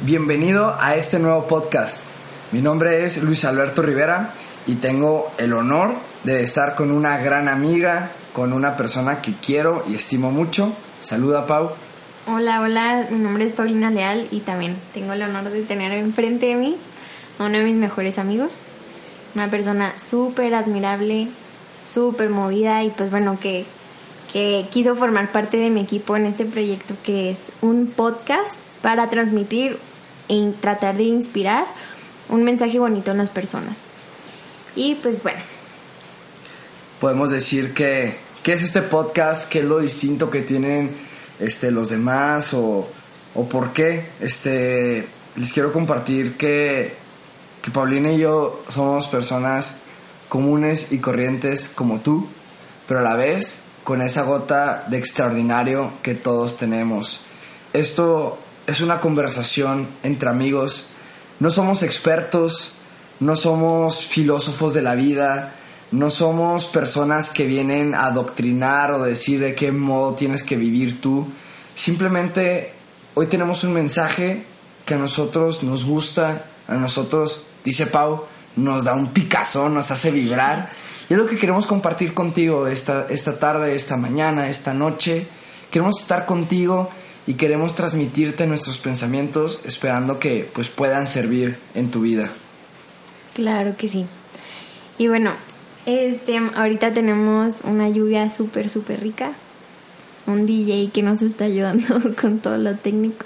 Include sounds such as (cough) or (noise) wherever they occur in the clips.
Bienvenido a este nuevo podcast. Mi nombre es Luis Alberto Rivera y tengo el honor de estar con una gran amiga, con una persona que quiero y estimo mucho. Saluda, Pau. Hola, hola, mi nombre es Paulina Leal y también tengo el honor de tener enfrente de mí a uno de mis mejores amigos, una persona súper admirable, súper movida y pues bueno, que, que quiso formar parte de mi equipo en este proyecto que es un podcast para transmitir y tratar de inspirar un mensaje bonito en las personas. Y pues bueno. Podemos decir que, ¿qué es este podcast? ¿Qué es lo distinto que tienen este, los demás? ¿O, o por qué? Este, les quiero compartir que, que Paulina y yo somos personas comunes y corrientes como tú, pero a la vez con esa gota de extraordinario que todos tenemos. Esto es una conversación entre amigos. No somos expertos, no somos filósofos de la vida, no somos personas que vienen a adoctrinar o decir de qué modo tienes que vivir tú. Simplemente hoy tenemos un mensaje que a nosotros nos gusta, a nosotros, dice Pau, nos da un picazo, nos hace vibrar. Y es lo que queremos compartir contigo esta, esta tarde, esta mañana, esta noche. Queremos estar contigo y queremos transmitirte nuestros pensamientos esperando que pues puedan servir en tu vida. Claro que sí. Y bueno, este ahorita tenemos una lluvia súper súper rica, un DJ que nos está ayudando (laughs) con todo lo técnico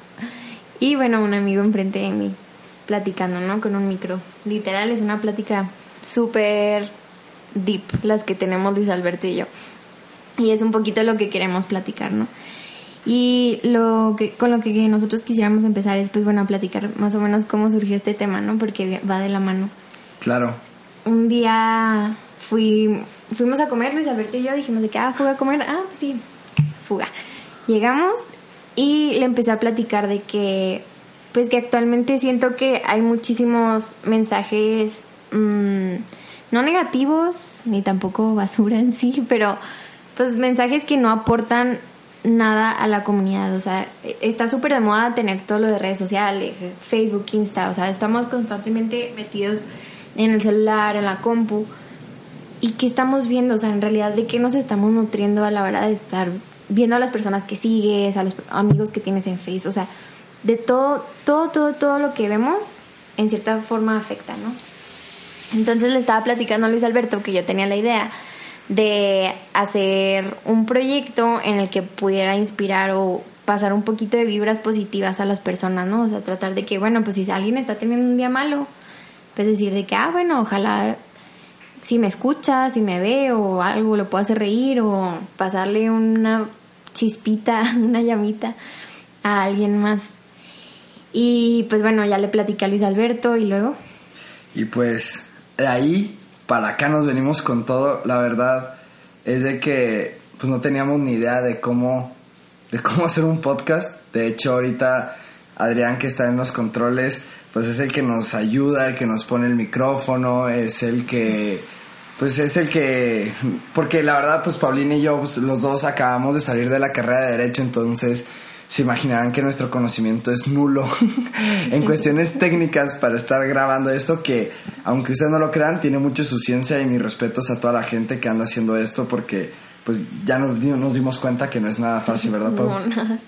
y bueno, un amigo enfrente de mí platicando, ¿no? Con un micro. Literal es una plática súper deep las que tenemos Luis Alberto y yo. Y es un poquito lo que queremos platicar, ¿no? Y lo que, con lo que nosotros quisiéramos empezar es, pues bueno, a platicar más o menos cómo surgió este tema, ¿no? Porque va de la mano. Claro. Un día fui, fuimos a comer, Luis Alberto y yo dijimos de que, ah, fuga a comer, ah, pues sí, fuga. Llegamos y le empecé a platicar de que, pues que actualmente siento que hay muchísimos mensajes, mmm, no negativos, ni tampoco basura en sí, (laughs) pero pues mensajes que no aportan nada a la comunidad. O sea, está súper de moda tener todo lo de redes sociales, Facebook, Insta. O sea, estamos constantemente metidos en el celular, en la compu. ¿Y qué estamos viendo? O sea, en realidad, ¿de qué nos estamos nutriendo a la hora de estar viendo a las personas que sigues, a los amigos que tienes en Facebook? O sea, de todo, todo, todo, todo lo que vemos, en cierta forma afecta, ¿no? Entonces le estaba platicando a Luis Alberto que yo tenía la idea de hacer un proyecto en el que pudiera inspirar o pasar un poquito de vibras positivas a las personas, ¿no? O sea, tratar de que, bueno, pues si alguien está teniendo un día malo, pues decir de que, ah, bueno, ojalá si me escucha, si me ve o algo lo puedo hacer reír o pasarle una chispita, (laughs) una llamita a alguien más. Y pues bueno, ya le platicé a Luis Alberto y luego. Y pues de ahí para acá nos venimos con todo. La verdad es de que pues no teníamos ni idea de cómo de cómo (laughs) hacer un podcast. De hecho, ahorita Adrián que está en los controles, pues es el que nos ayuda, el que nos pone el micrófono, es el que pues es el que porque la verdad pues Paulina y yo pues, los dos acabamos de salir de la carrera de derecho, entonces se imaginarán que nuestro conocimiento es nulo (laughs) en cuestiones técnicas para estar grabando esto que, aunque ustedes no lo crean, tiene mucho su ciencia y mis respetos a toda la gente que anda haciendo esto porque pues ya nos, nos dimos cuenta que no es nada fácil, ¿verdad, Pau? No, nada.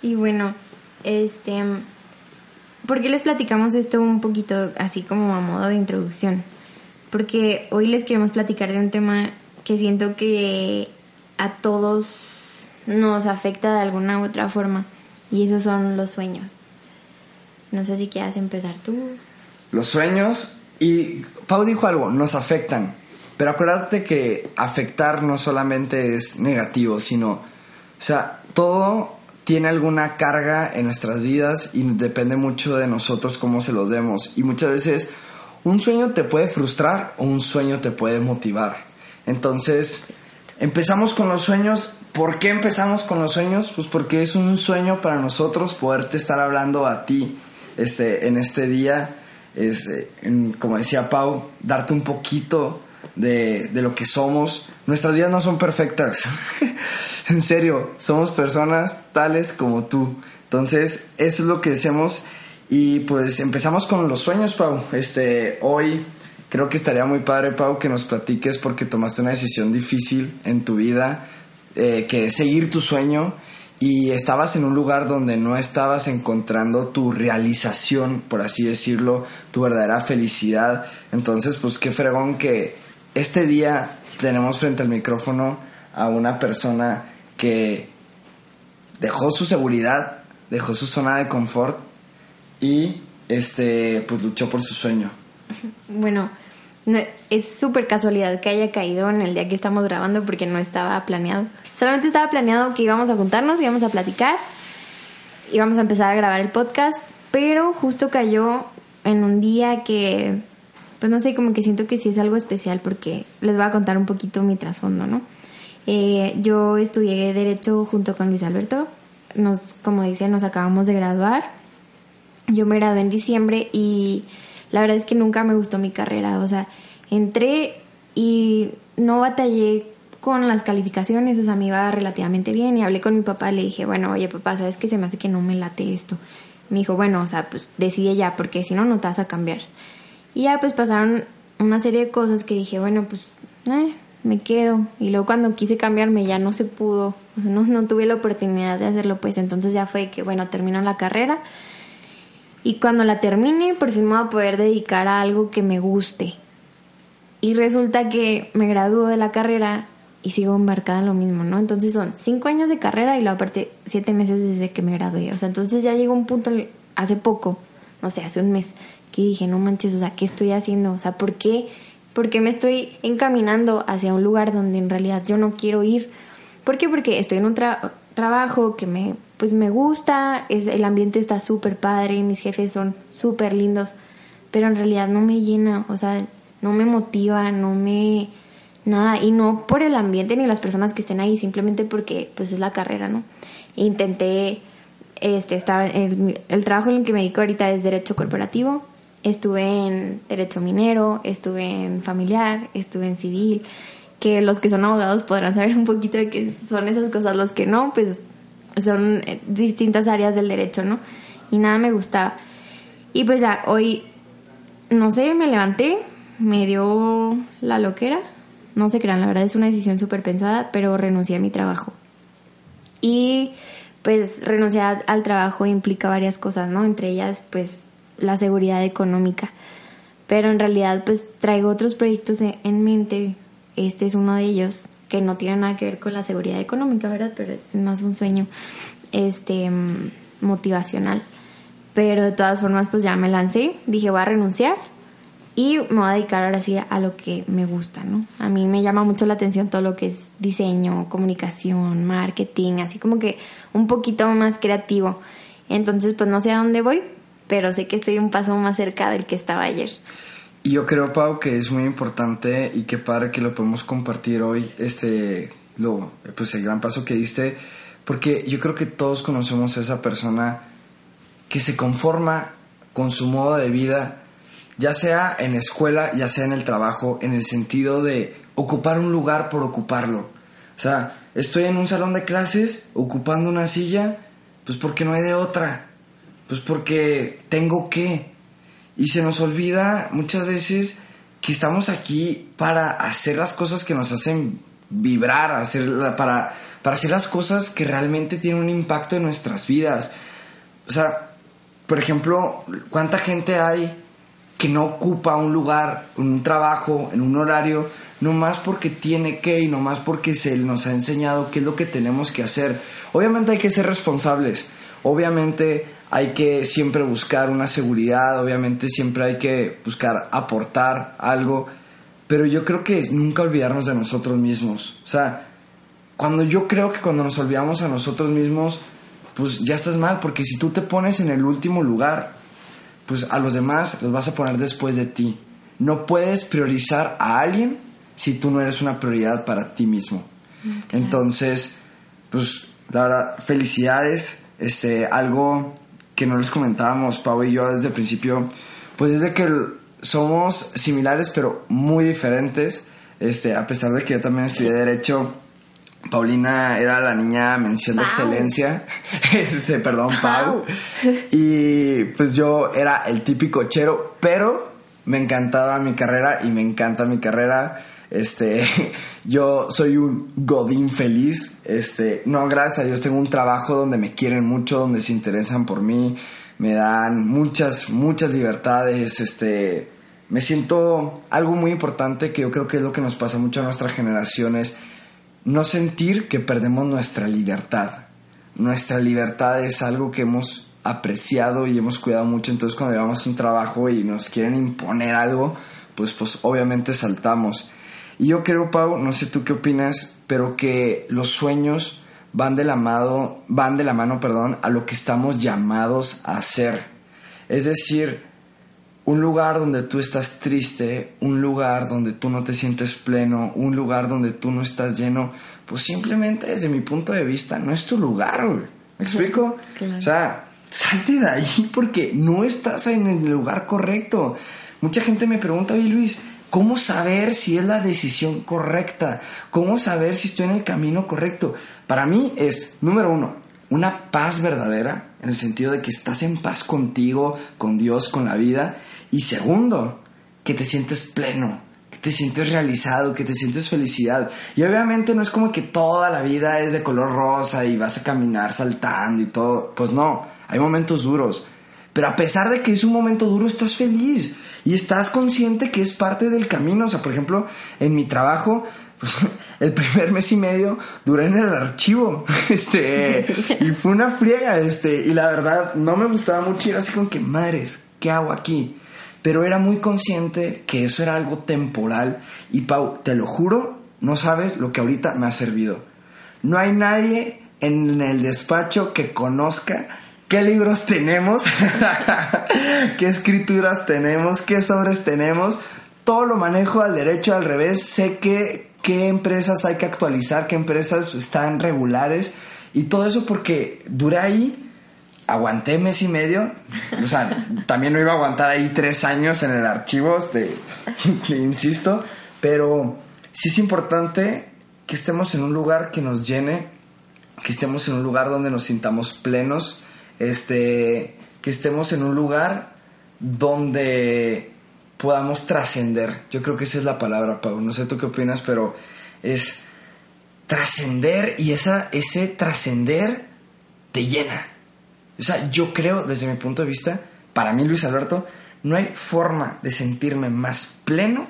Y bueno, este... ¿Por qué les platicamos esto un poquito así como a modo de introducción? Porque hoy les queremos platicar de un tema que siento que a todos nos afecta de alguna u otra forma. Y esos son los sueños. No sé si quieras empezar tú. Los sueños Y Pau dijo algo, nos afectan. Pero acuérdate que afectar no solamente es negativo, sino, o sea, todo tiene alguna carga en nuestras vidas y depende mucho de nosotros cómo se los demos. Y muchas veces un sueño te puede frustrar o un sueño te puede motivar. Entonces, empezamos con los sueños. ¿Por qué empezamos con los sueños? Pues porque es un sueño para nosotros poderte estar hablando a ti este, en este día. Eh, como decía Pau, darte un poquito de, de lo que somos. Nuestras vidas no son perfectas. (laughs) en serio, somos personas tales como tú. Entonces, eso es lo que hacemos. Y pues empezamos con los sueños, Pau. Este, hoy creo que estaría muy padre, Pau, que nos platiques porque tomaste una decisión difícil en tu vida, eh, que es seguir tu sueño y estabas en un lugar donde no estabas encontrando tu realización, por así decirlo, tu verdadera felicidad. Entonces, pues qué fregón que este día tenemos frente al micrófono a una persona que dejó su seguridad, dejó su zona de confort y este pues luchó por su sueño. Bueno, es súper casualidad que haya caído en el día que estamos grabando porque no estaba planeado. Solamente estaba planeado que íbamos a juntarnos, íbamos a platicar, íbamos a empezar a grabar el podcast, pero justo cayó en un día que, pues no sé, como que siento que sí es algo especial porque les voy a contar un poquito mi trasfondo, ¿no? Eh, yo estudié Derecho junto con Luis Alberto, nos, como dice, nos acabamos de graduar yo me gradué en diciembre y la verdad es que nunca me gustó mi carrera. O sea, entré y no batallé con las calificaciones, o sea, me iba relativamente bien y hablé con mi papá, le dije, bueno, oye papá, ¿sabes qué? Se me hace que no me late esto. Me dijo, bueno, o sea, pues decide ya, porque si no, no te vas a cambiar. Y ya pues pasaron una serie de cosas que dije, bueno, pues eh, me quedo. Y luego cuando quise cambiarme ya no se pudo, o sea, no, no tuve la oportunidad de hacerlo, pues entonces ya fue que, bueno, terminó la carrera y cuando la termine, por fin me voy a poder dedicar a algo que me guste. Y resulta que me gradúo de la carrera y sigo embarcada en lo mismo, ¿no? Entonces son cinco años de carrera y la aparte siete meses desde que me gradué. O sea, entonces ya llegó un punto hace poco, no sé, hace un mes, que dije, no manches, o sea, ¿qué estoy haciendo? O sea, ¿por qué? ¿Por qué me estoy encaminando hacia un lugar donde en realidad yo no quiero ir? ¿Por qué? Porque estoy en un trabajo que me pues me gusta, es, el ambiente está súper padre, mis jefes son súper lindos, pero en realidad no me llena, o sea, no me motiva, no me... nada, y no por el ambiente ni las personas que estén ahí, simplemente porque pues es la carrera, ¿no? Intenté, este, estaba, el, el trabajo en el que me dedico ahorita es derecho corporativo, estuve en derecho minero, estuve en familiar, estuve en civil, que los que son abogados podrán saber un poquito de qué son esas cosas, los que no, pues son eh, distintas áreas del derecho, ¿no? Y nada me gustaba. Y pues ya, hoy, no sé, me levanté, me dio la loquera, no se crean, la verdad es una decisión súper pensada, pero renuncié a mi trabajo. Y pues renunciar al trabajo implica varias cosas, ¿no? Entre ellas, pues la seguridad económica. Pero en realidad, pues traigo otros proyectos en mente. Este es uno de ellos que no tiene nada que ver con la seguridad económica, ¿verdad? Pero es más un sueño este motivacional. Pero de todas formas, pues ya me lancé, dije voy a renunciar y me voy a dedicar ahora sí a lo que me gusta, ¿no? A mí me llama mucho la atención todo lo que es diseño, comunicación, marketing, así como que un poquito más creativo. Entonces, pues no sé a dónde voy, pero sé que estoy un paso más cerca del que estaba ayer. Y yo creo, Pau, que es muy importante y que para que lo podemos compartir hoy, este, lo, pues el gran paso que diste, porque yo creo que todos conocemos a esa persona que se conforma con su modo de vida, ya sea en la escuela, ya sea en el trabajo, en el sentido de ocupar un lugar por ocuparlo. O sea, estoy en un salón de clases ocupando una silla, pues porque no hay de otra, pues porque tengo que. Y se nos olvida muchas veces que estamos aquí para hacer las cosas que nos hacen vibrar, hacer, para, para hacer las cosas que realmente tienen un impacto en nuestras vidas. O sea, por ejemplo, ¿cuánta gente hay que no ocupa un lugar, un trabajo, en un horario, no más porque tiene que y no más porque se nos ha enseñado qué es lo que tenemos que hacer? Obviamente hay que ser responsables, obviamente hay que siempre buscar una seguridad, obviamente siempre hay que buscar aportar algo, pero yo creo que es nunca olvidarnos de nosotros mismos. O sea, cuando yo creo que cuando nos olvidamos a nosotros mismos, pues ya estás mal, porque si tú te pones en el último lugar, pues a los demás los vas a poner después de ti. No puedes priorizar a alguien si tú no eres una prioridad para ti mismo. Entonces, pues la verdad, felicidades. Este, algo que no les comentábamos, Pau y yo desde el principio, pues es de que somos similares pero muy diferentes. Este, a pesar de que yo también estudié Derecho, Paulina era la niña mención de excelencia. (laughs) este, perdón, Pau. Y pues yo era el típico chero, pero me encantaba mi carrera y me encanta mi carrera. Este, (laughs) yo soy un godín feliz. Este, no, gracias a Dios tengo un trabajo donde me quieren mucho, donde se interesan por mí, me dan muchas, muchas libertades. Este, me siento algo muy importante que yo creo que es lo que nos pasa mucho a nuestra generación no sentir que perdemos nuestra libertad. Nuestra libertad es algo que hemos apreciado y hemos cuidado mucho, entonces cuando llevamos un trabajo y nos quieren imponer algo, pues, pues obviamente saltamos. Y yo creo, Pau, no sé tú qué opinas, pero que los sueños van de la mano, van de la mano, perdón, a lo que estamos llamados a hacer. Es decir, un lugar donde tú estás triste, un lugar donde tú no te sientes pleno, un lugar donde tú no estás lleno, pues simplemente desde mi punto de vista no es tu lugar, güey. ¿Me explico? O sea, salte de ahí porque no estás en el lugar correcto. Mucha gente me pregunta, oye Luis, ¿cómo saber si es la decisión correcta? ¿Cómo saber si estoy en el camino correcto? Para mí es, número uno, una paz verdadera, en el sentido de que estás en paz contigo, con Dios, con la vida. Y segundo, que te sientes pleno, que te sientes realizado, que te sientes felicidad. Y obviamente no es como que toda la vida es de color rosa y vas a caminar saltando y todo. Pues no, hay momentos duros. Pero a pesar de que es un momento duro, estás feliz y estás consciente que es parte del camino. O sea, por ejemplo, en mi trabajo, pues (laughs) el primer mes y medio duré en el archivo. (laughs) Este, y fue una friega, este, y la verdad no me gustaba mucho. Era así como que, madres, ¿qué hago aquí? Pero era muy consciente que eso era algo temporal. Y Pau, te lo juro, no sabes lo que ahorita me ha servido. No hay nadie en el despacho que conozca qué libros tenemos, (laughs) qué escrituras tenemos, qué sobres tenemos. Todo lo manejo al derecho, al revés. Sé que, qué empresas hay que actualizar, qué empresas están regulares. Y todo eso porque duré ahí, aguanté mes y medio. O sea, (laughs) también no iba a aguantar ahí tres años en el archivo, este, (laughs) insisto. Pero sí es importante que estemos en un lugar que nos llene, que estemos en un lugar donde nos sintamos plenos, este, que estemos en un lugar donde podamos trascender. Yo creo que esa es la palabra, Pau. No sé tú qué opinas, pero es trascender y esa, ese trascender te llena. O sea, yo creo, desde mi punto de vista, para mí, Luis Alberto, no hay forma de sentirme más pleno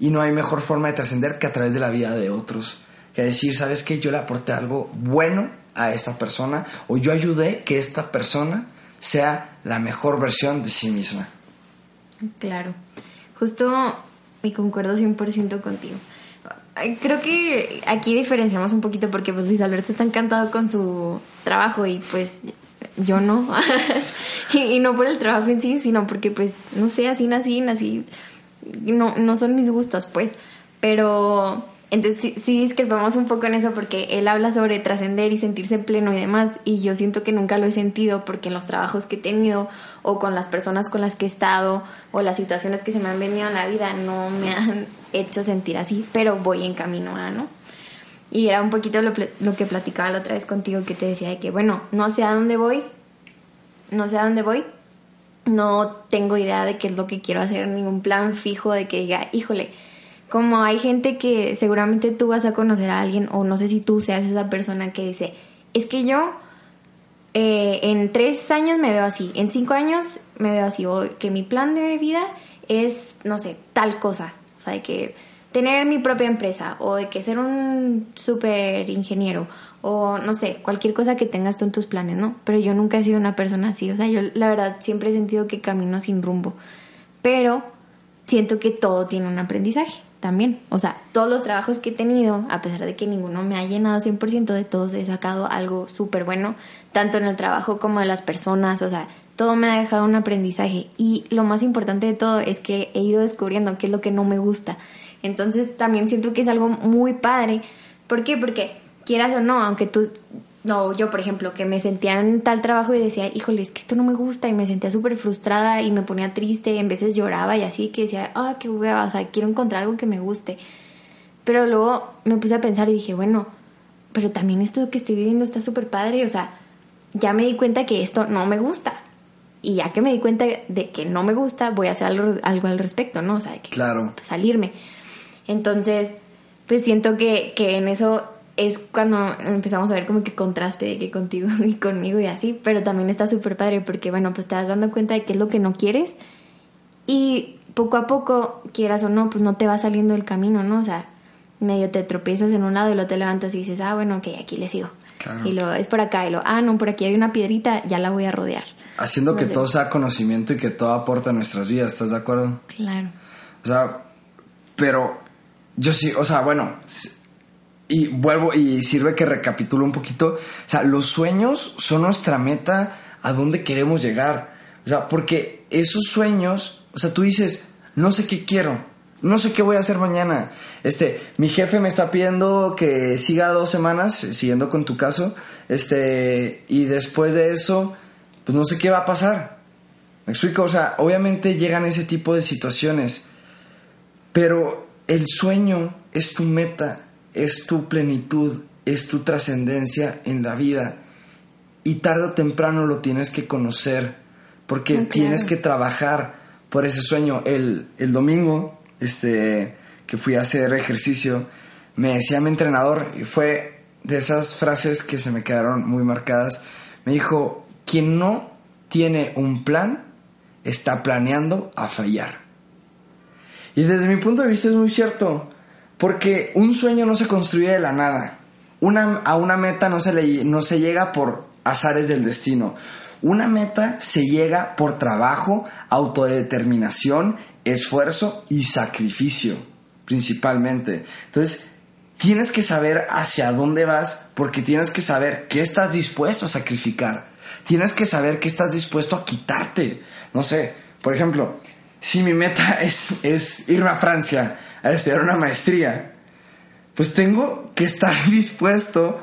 y no hay mejor forma de trascender que a través de la vida de otros. Que decir, ¿sabes qué? Yo le aporté algo bueno a esta persona o yo ayudé que esta persona sea la mejor versión de sí misma. Claro, justo y concuerdo 100% contigo. Creo que aquí diferenciamos un poquito porque pues Luis Alberto está encantado con su trabajo y pues yo no. (laughs) y, no por el trabajo en sí, sino porque pues no sé, así nací, nací, no, no son mis gustos pues, pero entonces sí, sí, discrepamos un poco en eso porque él habla sobre trascender y sentirse pleno y demás y yo siento que nunca lo he sentido porque en los trabajos que he tenido o con las personas con las que he estado o las situaciones que se me han venido en la vida no me han hecho sentir así, pero voy en camino a, ¿no? Y era un poquito lo, lo que platicaba la otra vez contigo que te decía de que, bueno, no sé a dónde voy, no sé a dónde voy, no tengo idea de qué es lo que quiero hacer, ningún plan fijo de que diga, híjole, como hay gente que seguramente tú vas a conocer a alguien, o no sé si tú seas esa persona que dice, es que yo eh, en tres años me veo así, en cinco años me veo así, o que mi plan de vida es, no sé, tal cosa. O sea, que tener mi propia empresa o de que ser un super ingeniero o no sé, cualquier cosa que tengas tú en tus planes, ¿no? Pero yo nunca he sido una persona así, o sea, yo la verdad siempre he sentido que camino sin rumbo, pero siento que todo tiene un aprendizaje también, o sea, todos los trabajos que he tenido, a pesar de que ninguno me ha llenado 100%, de todos he sacado algo súper bueno, tanto en el trabajo como de las personas, o sea, todo me ha dejado un aprendizaje y lo más importante de todo es que he ido descubriendo qué es lo que no me gusta. Entonces también siento que es algo muy padre. ¿Por qué? Porque quieras o no, aunque tú, no, yo por ejemplo, que me sentía en tal trabajo y decía, híjole, es que esto no me gusta y me sentía súper frustrada y me ponía triste y en veces lloraba y así, que decía, ah, qué hueva, o sea, quiero encontrar algo que me guste. Pero luego me puse a pensar y dije, bueno, pero también esto que estoy viviendo está súper padre, o sea, ya me di cuenta que esto no me gusta. Y ya que me di cuenta de que no me gusta, voy a hacer algo, algo al respecto, ¿no? O sea, que claro. salirme. Entonces, pues siento que, que en eso es cuando empezamos a ver como que contraste de que contigo (laughs) y conmigo y así, pero también está súper padre porque, bueno, pues te vas dando cuenta de qué es lo que no quieres y poco a poco, quieras o no, pues no te va saliendo el camino, ¿no? O sea, medio te tropiezas en un lado y luego te levantas y dices, ah, bueno, ok, aquí le sigo. Y lo es por acá y lo, ah, no, por aquí hay una piedrita, ya la voy a rodear. Haciendo que todo sea conocimiento y que todo aporte a nuestras vidas, ¿estás de acuerdo? Claro. O sea, pero yo sí, o sea, bueno, y vuelvo y sirve que recapitulo un poquito. O sea, los sueños son nuestra meta a dónde queremos llegar. O sea, porque esos sueños, o sea, tú dices, no sé qué quiero, no sé qué voy a hacer mañana. Este, mi jefe me está pidiendo que siga dos semanas, siguiendo con tu caso, este, y después de eso, pues no sé qué va a pasar. ¿Me explico? O sea, obviamente llegan ese tipo de situaciones, pero el sueño es tu meta, es tu plenitud, es tu trascendencia en la vida. Y tarde o temprano lo tienes que conocer, porque tienes que trabajar por ese sueño. El, el domingo, este, que fui a hacer ejercicio, me decía mi entrenador, y fue de esas frases que se me quedaron muy marcadas, me dijo, quien no tiene un plan, está planeando a fallar. Y desde mi punto de vista es muy cierto, porque un sueño no se construye de la nada. Una, a una meta no se, no se llega por azares del destino. Una meta se llega por trabajo, autodeterminación, esfuerzo y sacrificio, principalmente. Entonces, tienes que saber hacia dónde vas porque tienes que saber qué estás dispuesto a sacrificar. Tienes que saber qué estás dispuesto a quitarte. No sé, por ejemplo, si mi meta (laughs) es, es irme a Francia a estudiar una maestría, pues tengo que estar (laughs) dispuesto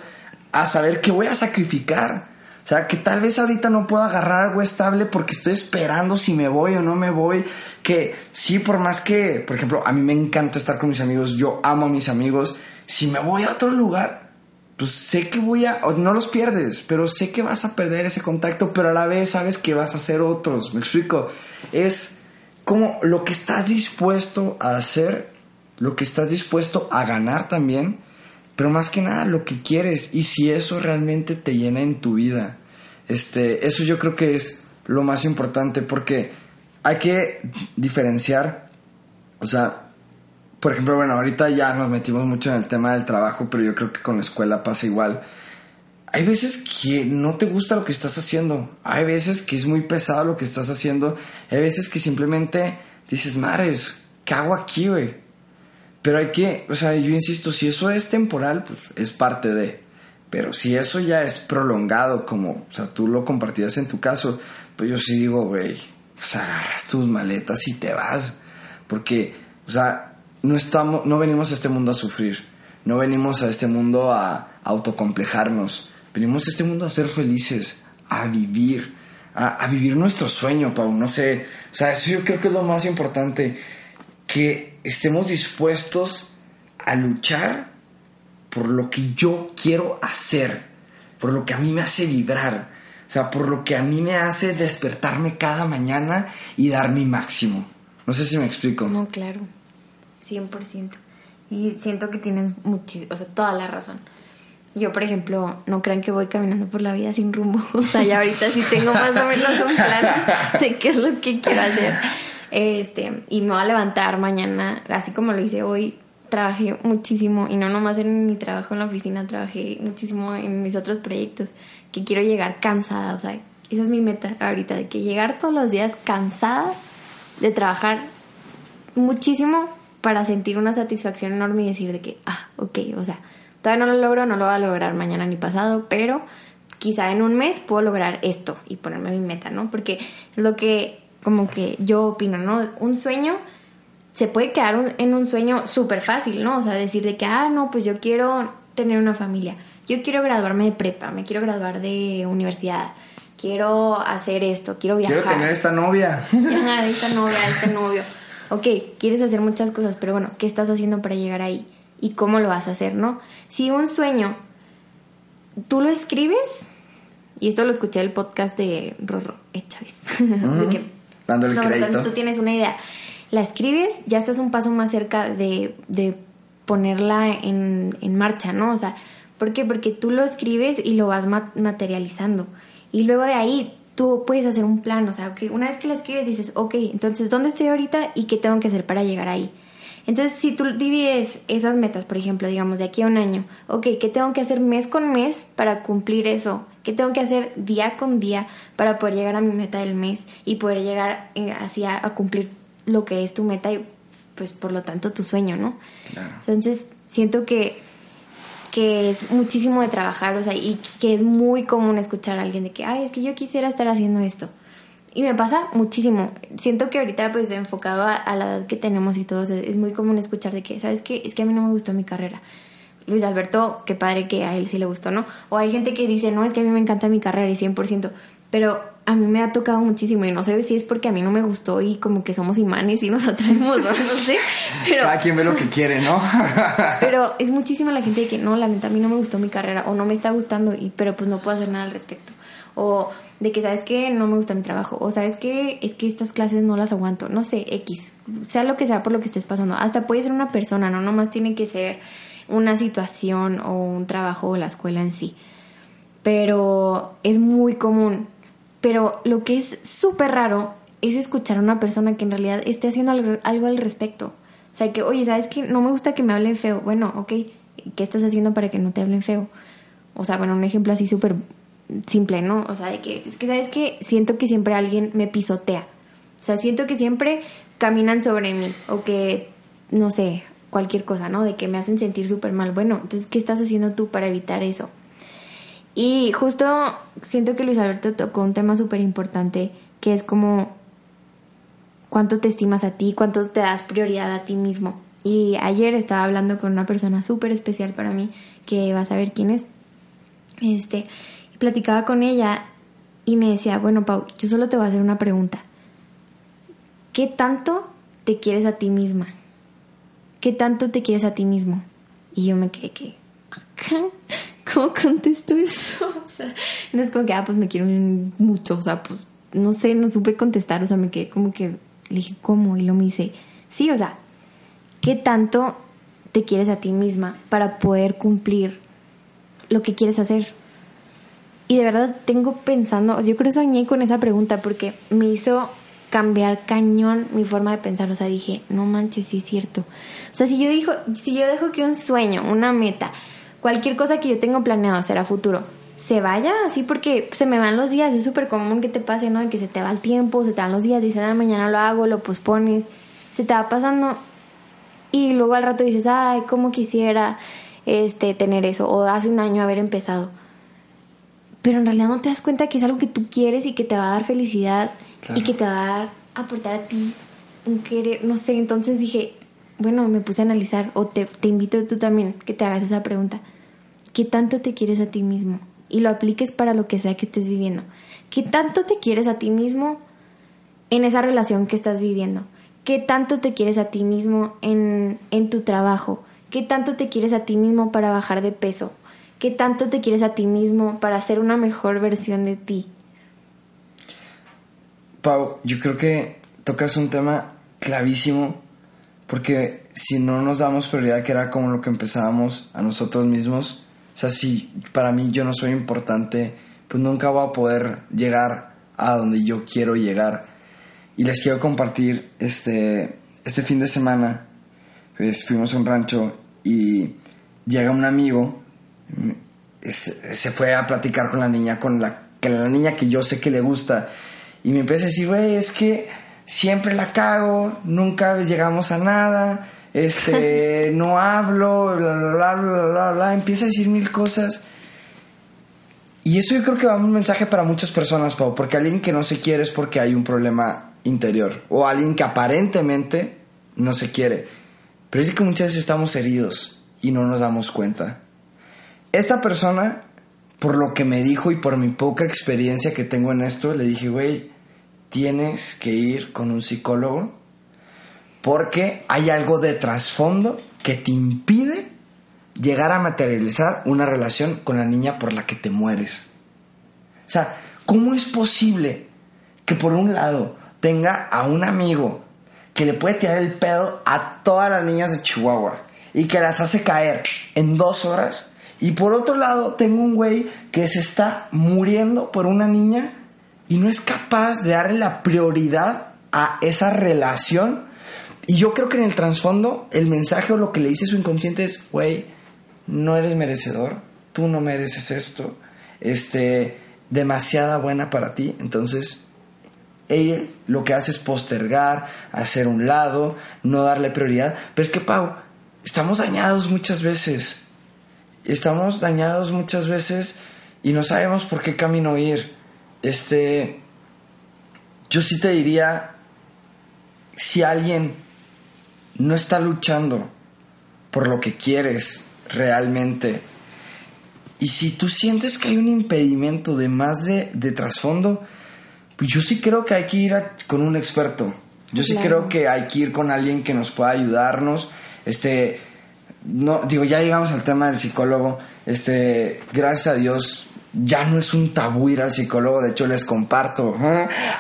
a saber qué voy a sacrificar. O sea, que tal vez ahorita no puedo agarrar algo estable porque estoy esperando si me voy o no me voy. Que sí, por más que, por ejemplo, a mí me encanta estar con mis amigos, yo amo a mis amigos. Si me voy a otro lugar, pues sé que voy a, no los pierdes, pero sé que vas a perder ese contacto, pero a la vez sabes que vas a hacer otros. Me explico. Es como lo que estás dispuesto a hacer, lo que estás dispuesto a ganar también, pero más que nada lo que quieres y si eso realmente te llena en tu vida. Este, eso yo creo que es lo más importante porque hay que diferenciar, o sea, por ejemplo, bueno, ahorita ya nos metimos mucho en el tema del trabajo, pero yo creo que con la escuela pasa igual hay veces que no te gusta lo que estás haciendo. Hay veces que es muy pesado lo que estás haciendo. Hay veces que simplemente dices, mares, ¿qué hago aquí, güey? Pero hay que, o sea, yo insisto, si eso es temporal, pues es parte de. Pero si eso ya es prolongado, como, o sea, tú lo compartías en tu caso, pues yo sí digo, güey, sea, agarras tus maletas y te vas. Porque, o sea, no estamos, no venimos a este mundo a sufrir. No venimos a este mundo a autocomplejarnos Venimos a este mundo a ser felices, a vivir, a, vivir nuestro sueño, Pau. No sé, o sea, eso yo creo que es lo más importante, que estemos dispuestos a luchar por lo que yo quiero hacer, por lo que a mí me hace vibrar, o sea, por lo que a mí me hace despertarme cada mañana y dar mi máximo. No sé si me explico. No, claro, 100%. Y siento que tienes o sea, toda la razón. Yo, por ejemplo, no crean que voy caminando por la vida sin rumbo. (laughs) O sea, ya ahorita sí tengo más o menos un plan de qué es lo que quiero hacer. Este, y me voy a levantar mañana, así como lo hice hoy, trabajé muchísimo y no nomás en mi trabajo en la oficina, trabajé muchísimo en mis otros proyectos, que quiero llegar cansada, o sea, esa es mi meta ahorita, de que llegar todos los días cansada de trabajar muchísimo para sentir una satisfacción enorme y decir de que, ah, ok, o sea, todavía no lo logro, no lo voy a lograr mañana ni pasado, pero quizá en un mes puedo lograr esto y ponerme mi meta, ¿no? Porque lo que como que yo opino, ¿no? Un sueño se puede quedar en un sueño súper fácil, ¿no? O sea, decir de que, ah, no, pues yo quiero tener una familia, yo quiero graduarme de prepa, me quiero graduar de universidad, quiero hacer esto, quiero viajar. Quiero tener esta novia. (laughs) esta novia, este novio. Ok, quieres hacer muchas cosas, pero bueno, ¿qué estás haciendo para llegar ahí? ¿Y cómo lo vas a hacer, no? Si un sueño, tú lo escribes, y esto lo escuché en el podcast de Rorro eh, (laughs) Dando el crédito. Tú tienes una idea, la escribes, ya estás un paso más cerca de, de ponerla en, en marcha, ¿no? O sea, ¿por qué? Porque tú lo escribes y lo vas materializando. Y luego de ahí tú puedes hacer un plan, o sea, que una vez que lo escribes dices, ok, entonces, ¿dónde estoy ahorita y qué tengo que hacer para llegar ahí? Entonces, si tú divides esas metas, por ejemplo, digamos, de aquí a un año, ok, ¿qué tengo que hacer mes con mes para cumplir eso? ¿Qué tengo que hacer día con día para poder llegar a mi meta del mes y poder llegar eh, así a, cumplir lo que es tu meta y pues por lo tanto tu sueño, ¿no? Claro. Entonces, siento que que es muchísimo de trabajar, o sea, y que es muy común escuchar a alguien de que, ay, es que yo quisiera estar haciendo esto. Y me pasa muchísimo. Siento que ahorita, pues, enfocado a, la edad que tenemos y todos, es, muy común escuchar de que, ¿sabes qué? Es que a mí no me gustó mi carrera. Luis Alberto, qué padre que a él sí le gustó, ¿no? O hay gente que dice, no, es que a mí me encanta mi carrera y 100%. Pero a mí me ha tocado muchísimo y no sé si es porque a mí no me gustó y como que somos imanes y nos (laughs) atraemos, no, sé. Pero, Cada quien ve lo que quiere, ¿no? (laughs) pero es muchísima la gente de que no, la neta, a mí no me gustó mi carrera o no me está gustando, y, pero pues no puedo hacer nada al respecto. O de que, ¿sabes que No me gusta mi trabajo. O ¿sabes que Es que estas clases no las aguanto. No sé, X. Sea lo que sea por lo que estés pasando. Hasta puede ser una persona, ¿no? Nomás tiene que ser una situación o un trabajo o la escuela en sí. Pero es muy común pero lo que es súper raro es escuchar a una persona que en realidad esté haciendo algo, al respecto. O sea, que, oye, ¿sabes qué? No me gusta que me hablen feo. Bueno, ok, ¿qué estás haciendo para que no te hablen feo? O sea, bueno, un ejemplo así súper simple, ¿no? O sea, de que, es que, ¿sabes qué? Siento que siempre alguien me pisotea. O sea, siento que siempre caminan sobre mí o que, no sé, cualquier cosa, ¿no? De que me hacen sentir súper mal. Bueno, entonces, ¿qué estás haciendo tú para evitar eso? Y justo siento que Luis Alberto tocó un tema súper importante, que es como cuánto te estimas a ti, cuánto te das prioridad a ti mismo. Y ayer estaba hablando con una persona súper especial para mí, que vas a ver quién es. Este, platicaba con ella y me decía, bueno, Pau, yo solo te voy a hacer una pregunta. ¿Qué tanto te quieres a ti misma? ¿Qué tanto te quieres a ti mismo? Y yo me quedé que, ¿cómo contesto eso? (laughs) O sea, no es como que, ah, pues me quiero mucho, o sea, pues no sé, no supe contestar, o sea, me quedé como que, le dije, ¿cómo? Y lo me dice, sí, o sea, ¿qué tanto te quieres a ti misma para poder cumplir lo que quieres hacer? Y de verdad tengo pensando, yo creo que soñé con esa pregunta porque me hizo cambiar cañón mi forma de pensar, o sea, dije, no manches, sí es cierto. O sea, si yo dijo, si yo dejo que un sueño, una meta, cualquier cosa que yo tengo planeado hacer a futuro se vaya así porque se me van los días. Es súper común que te pase, ¿no? Que se te va el tiempo, se te van los días, dices, ah, mañana lo hago, lo pospones, se te va pasando y luego al rato dices, ay, cómo quisiera este tener eso o hace un año haber empezado. Pero en realidad no te das cuenta que es algo que tú quieres y que te va a dar felicidad y que te va a aportar a ti un querer, no sé, entonces dije, bueno, me puse a analizar o te, te invito tú también que te hagas esa pregunta ¿Qué tanto te quieres a ti mismo? Y lo apliques para lo que sea que estés viviendo. ¿Qué tanto te quieres a ti mismo en esa relación que estás viviendo? ¿Qué tanto te quieres a ti mismo en, en tu trabajo? ¿Qué tanto te quieres a ti mismo para bajar de peso? ¿Qué tanto te quieres a ti mismo para ser una mejor versión de ti? Pau, yo creo que tocas un tema clavísimo porque si no nos damos prioridad, que era como lo que empezábamos a nosotros mismos, o sea, si para mí yo no soy importante, pues nunca voy a poder llegar a donde yo quiero llegar. Y les quiero compartir este, este fin de semana. pues fuimos a un rancho y llega un amigo, se fue a platicar con la niña, con la, la niña que yo sé que le gusta, y me empieza a decir, güey, es que siempre la cago, nunca llegamos a nada, este, (laughs) no hablo, bla, bla, bla, bla, bla, bla, empieza a decir mil cosas. Y eso yo creo que va un mensaje para muchas personas, Pau, porque alguien que no se quiere es porque hay un problema interior, o alguien que aparentemente no se quiere. Pero es que muchas veces estamos heridos y no nos damos cuenta. Esta persona, por lo que me dijo y por mi poca experiencia que tengo en esto, le dije, güey, tienes que ir con un psicólogo porque hay algo de trasfondo que te impide llegar a materializar una relación con la niña por la que te mueres. O sea, ¿cómo es posible que por un lado tenga a un amigo que le puede tirar el pedo a todas las niñas de Chihuahua y que las hace caer en dos horas? Y por otro lado, tengo un güey que se está muriendo por una niña y no es capaz de darle la prioridad a esa relación. Y yo creo que en el trasfondo, el mensaje o lo que le dice su inconsciente es, güey, no eres merecedor, tú no mereces esto, este, demasiada buena para ti. Entonces, ella lo que hace es postergar, hacer un lado, no darle prioridad. Pero es que, Pau, estamos dañados muchas veces. Estamos dañados muchas veces y no sabemos por qué camino ir. Este, yo sí te diría, si alguien no está luchando por lo que quieres realmente, y si tú sientes que hay un impedimento de más de, de trasfondo, pues yo sí creo que hay que ir con un experto. Yo sí creo que hay que ir con alguien que nos pueda ayudarnos. Este, no, digo, ya llegamos al tema del psicólogo. Este, gracias a Dios, ya no es un tabú ir al psicólogo, de hecho les comparto.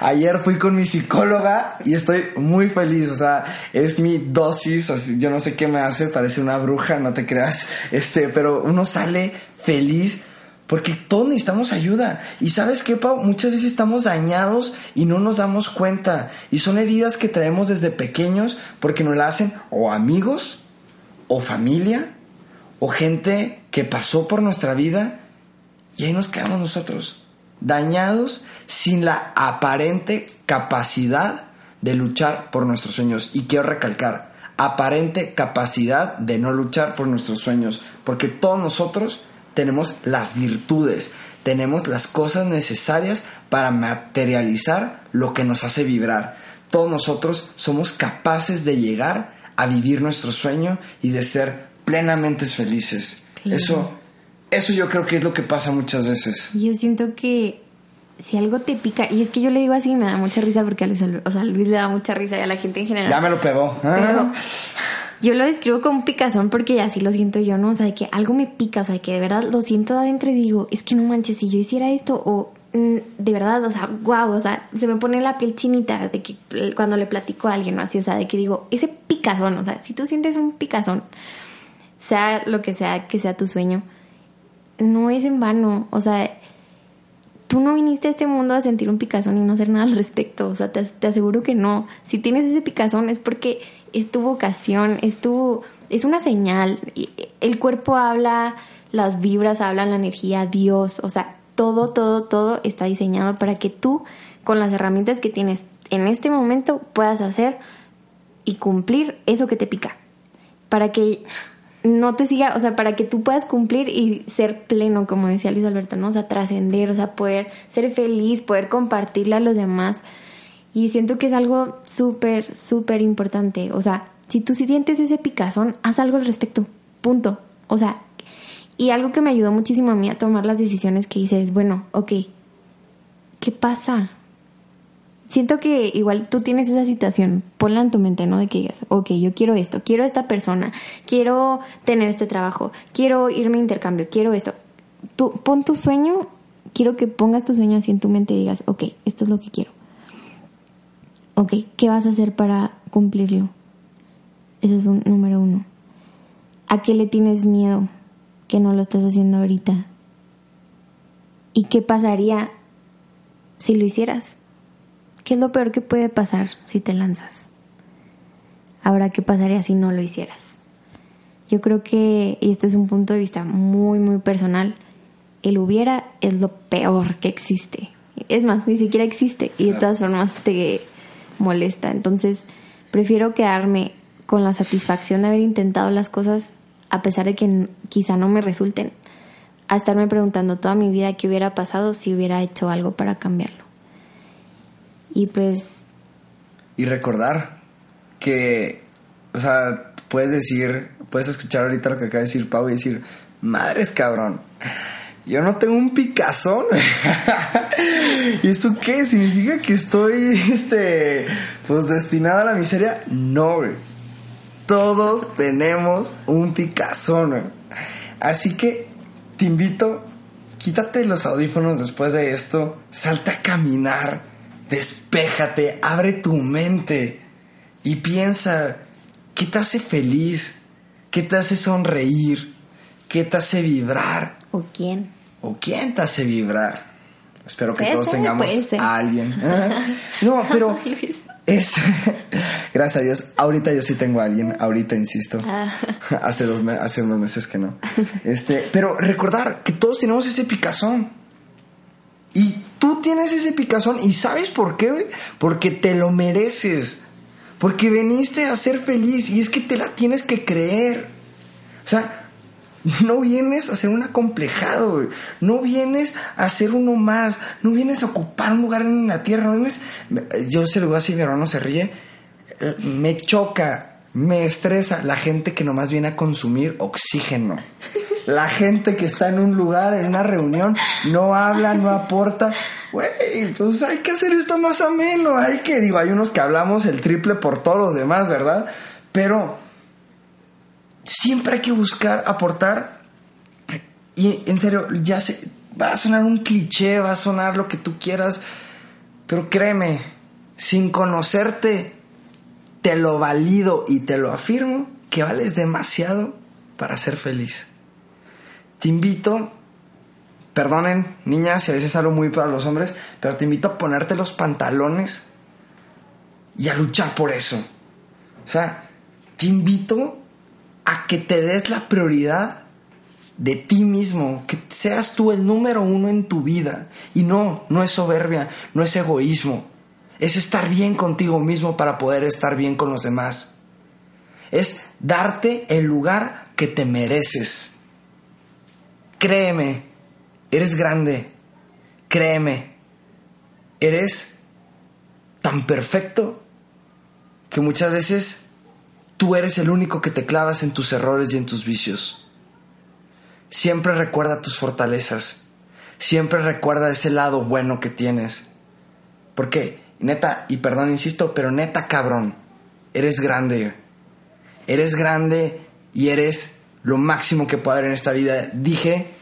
Ayer fui con mi psicóloga y estoy muy feliz, o sea, es mi dosis, yo no sé qué me hace, parece una bruja, no te creas, este, pero uno sale feliz porque todos necesitamos ayuda. Y sabes qué, Pau, muchas veces estamos dañados y no nos damos cuenta. Y son heridas que traemos desde pequeños porque nos la hacen o amigos, o familia, o gente que pasó por nuestra vida y ahí nos quedamos nosotros, dañados sin la aparente capacidad de luchar por nuestros sueños. Y quiero recalcar, aparente capacidad de no luchar por nuestros sueños, porque todos nosotros tenemos las virtudes, tenemos las cosas necesarias para materializar lo que nos hace vibrar. Todos nosotros somos capaces de llegar a vivir nuestro sueño y de ser plenamente felices. Eso eso yo creo que es lo que pasa muchas veces. Yo siento que si algo te pica, y es que yo le digo así me da mucha risa porque a Luis, o sea, Luis le da mucha risa y a la gente en general. Ya me lo pegó. Pero yo lo describo como un picazón porque así lo siento yo, ¿no? O sea, que algo me pica, o sea, que de verdad lo siento adentro y digo, es que no manches, si yo hiciera esto o mm, de verdad, o sea, wow, o sea, se me pone la piel chinita de que cuando le platico a alguien, ¿no? Así, o sea, de que digo, ese picazón, o sea, si tú sientes un picazón, sea lo que sea que sea tu sueño, no es en vano, o sea, tú no viniste a este mundo a sentir un picazón y no hacer nada al respecto, o sea, te, aseguro que no. Si tienes ese picazón es porque es tu vocación, es tu, es una señal. El cuerpo habla, las vibras hablan, la energía, Dios, o sea, todo, todo, todo está diseñado para que tú, con las herramientas que tienes en este momento, puedas hacer y cumplir eso que te pica. Para que no te siga, o sea, para que tú puedas cumplir y ser pleno, como decía Luis Alberto, ¿no? O sea, trascender, o sea, poder ser feliz, poder compartirle a los demás. Y siento que es algo súper, súper importante. O sea, si tú sientes ese picazón, haz algo al respecto. Punto. O sea, y algo que me ayudó muchísimo a mí a tomar las decisiones que hice es, bueno, ok, ¿qué pasa? Siento que igual tú tienes esa situación, ponla en tu mente, ¿no? De que digas, ok, yo quiero esto, quiero esta persona, quiero tener este trabajo, quiero irme a intercambio, quiero esto. Tú pon tu sueño, quiero que pongas tu sueño así en tu mente y digas, ok, esto es lo que quiero. Ok, ¿qué vas a hacer para cumplirlo? Ese es un número uno. ¿A qué le tienes miedo que no lo estás haciendo ahorita? ¿Y qué pasaría si lo hicieras? ¿Qué es lo peor que puede pasar si te lanzas? Ahora, ¿qué pasaría si no lo hicieras? Yo creo que, y esto es un punto de vista muy, muy personal, el hubiera es lo peor que existe. Es más, ni siquiera existe y de todas formas te molesta. Entonces, prefiero quedarme con la satisfacción de haber intentado las cosas a pesar de que quizá no me resulten, a estarme preguntando toda mi vida qué hubiera pasado si hubiera hecho algo para cambiarlo. Y pues... Y recordar que, o sea, puedes decir, puedes escuchar ahorita lo que acaba de decir Pau y decir, madres cabrón, yo no tengo un picazón. (laughs) ¿Y eso qué? ¿Significa que estoy, este, pues destinado a la miseria? No, Todos tenemos un picazón, Así que te invito, quítate los audífonos después de esto, salta a caminar, despéjate, abre tu mente y piensa, ¿qué te hace feliz? ¿Qué te hace sonreír? ¿Qué te hace vibrar? ¿O quién? ¿O quién te hace vibrar? Espero que todos tengamos a alguien. (laughs) no, (laughs) pero es (laughs) gracias a Dios. Ahorita yo sí tengo a alguien. Ahorita insisto. Ah. hace dos hace unos meses que no. Este, pero recordar que todos tenemos ese picazón. Y tú tienes ese picazón y sabes por qué, Porque te lo mereces. Porque veniste a ser feliz y es que te la tienes que creer. O sea, (laughs) no vienes a ser un acomplejado, no vienes a ser uno más, no vienes a ocupar un lugar en la tierra, no vienes... Yo se lo digo así, mi hermano se ríe, me choca, me estresa la gente que nomás viene a consumir oxígeno. La gente que está en un lugar, en una reunión, no habla, no aporta. Güey, pues hay que hacer esto más ameno. Hay que, digo, hay unos que hablamos el triple por todos los demás, ¿verdad? Pero siempre hay que buscar aportar. Y en serio, ya sé, va a sonar un cliché, va a sonar lo que tú quieras, pero créeme, sin conocerte, te lo valido y te lo afirmo que vales demasiado para ser feliz. Te invito, perdonen niñas si a veces hablo muy para los hombres, pero te invito a ponerte los pantalones y a luchar por eso. O sea, te invito a que te des la prioridad de ti mismo, que seas tú el número uno en tu vida. Y no, no es soberbia, no es egoísmo, es estar bien contigo mismo para poder estar bien con los demás. Es darte el lugar que te mereces. Créeme, eres grande, créeme, eres tan perfecto que muchas veces Tú eres el único que te clavas en tus errores y en tus vicios. Siempre recuerda tus fortalezas. Siempre recuerda ese lado bueno que tienes. Porque, neta, y perdón, insisto, pero neta, cabrón, eres grande. Eres grande y eres lo máximo que puede haber en esta vida. Dije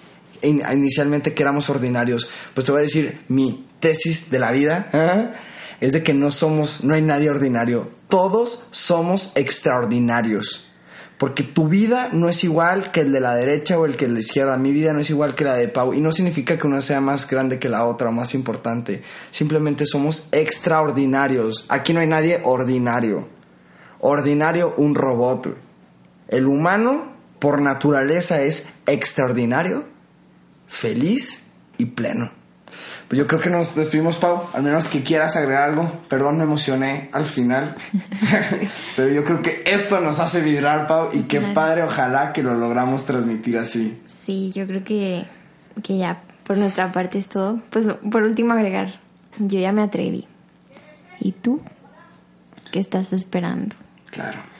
inicialmente que éramos ordinarios. Pues te voy a decir mi tesis de la vida. ¿eh? es de que no somos, no hay nadie ordinario. Todos somos extraordinarios. Porque tu vida no es igual que el de la derecha o el que el de la izquierda. Mi vida no es igual que la de Pau. Y no significa que una sea más grande que la otra o más importante. Simplemente somos extraordinarios. Aquí no hay nadie ordinario. Ordinario, un robot. El humano, por naturaleza, es extraordinario, feliz y pleno. Pues yo creo que nos despedimos, Pau. Al menos que quieras agregar algo. Perdón, me emocioné al final. (laughs) Pero yo creo que esto nos hace vibrar, Pau. Y qué padre, ojalá que lo logramos transmitir así. Sí, yo creo que, que ya por nuestra parte es todo. Pues por último agregar, yo ya me atreví. ¿Y tú? ¿Qué estás esperando? Claro.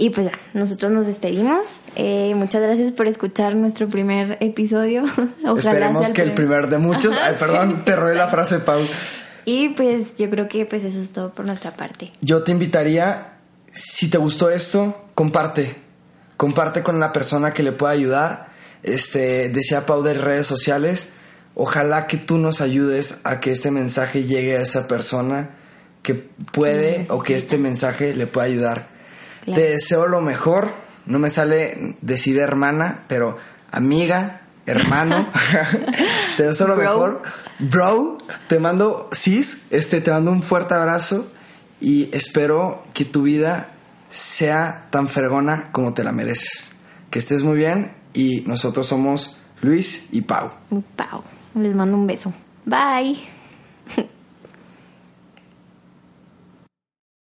Y pues ya, nosotros nos despedimos. Eh, muchas gracias por escuchar nuestro primer episodio. (laughs) Esperemos que el primer de muchos. Ay, perdón, te robé la frase, Pau. Y pues yo creo que pues eso es todo por nuestra parte. Yo te invitaría, si te gustó esto, comparte. Comparte con la persona que le pueda ayudar. Este, decía Pau de redes sociales. Ojalá que tú nos ayudes a que este mensaje llegue a esa persona que puede o que este mensaje le pueda ayudar. Te deseo lo mejor. No me sale decir hermana, pero amiga, hermano. (laughs) te deseo lo mejor. Bro, te mando cis, este, te mando un fuerte abrazo y espero que tu vida sea tan fregona como te la mereces. Que estés muy bien y nosotros somos Luis y Pau. Pau. Les mando un beso. Bye. (laughs)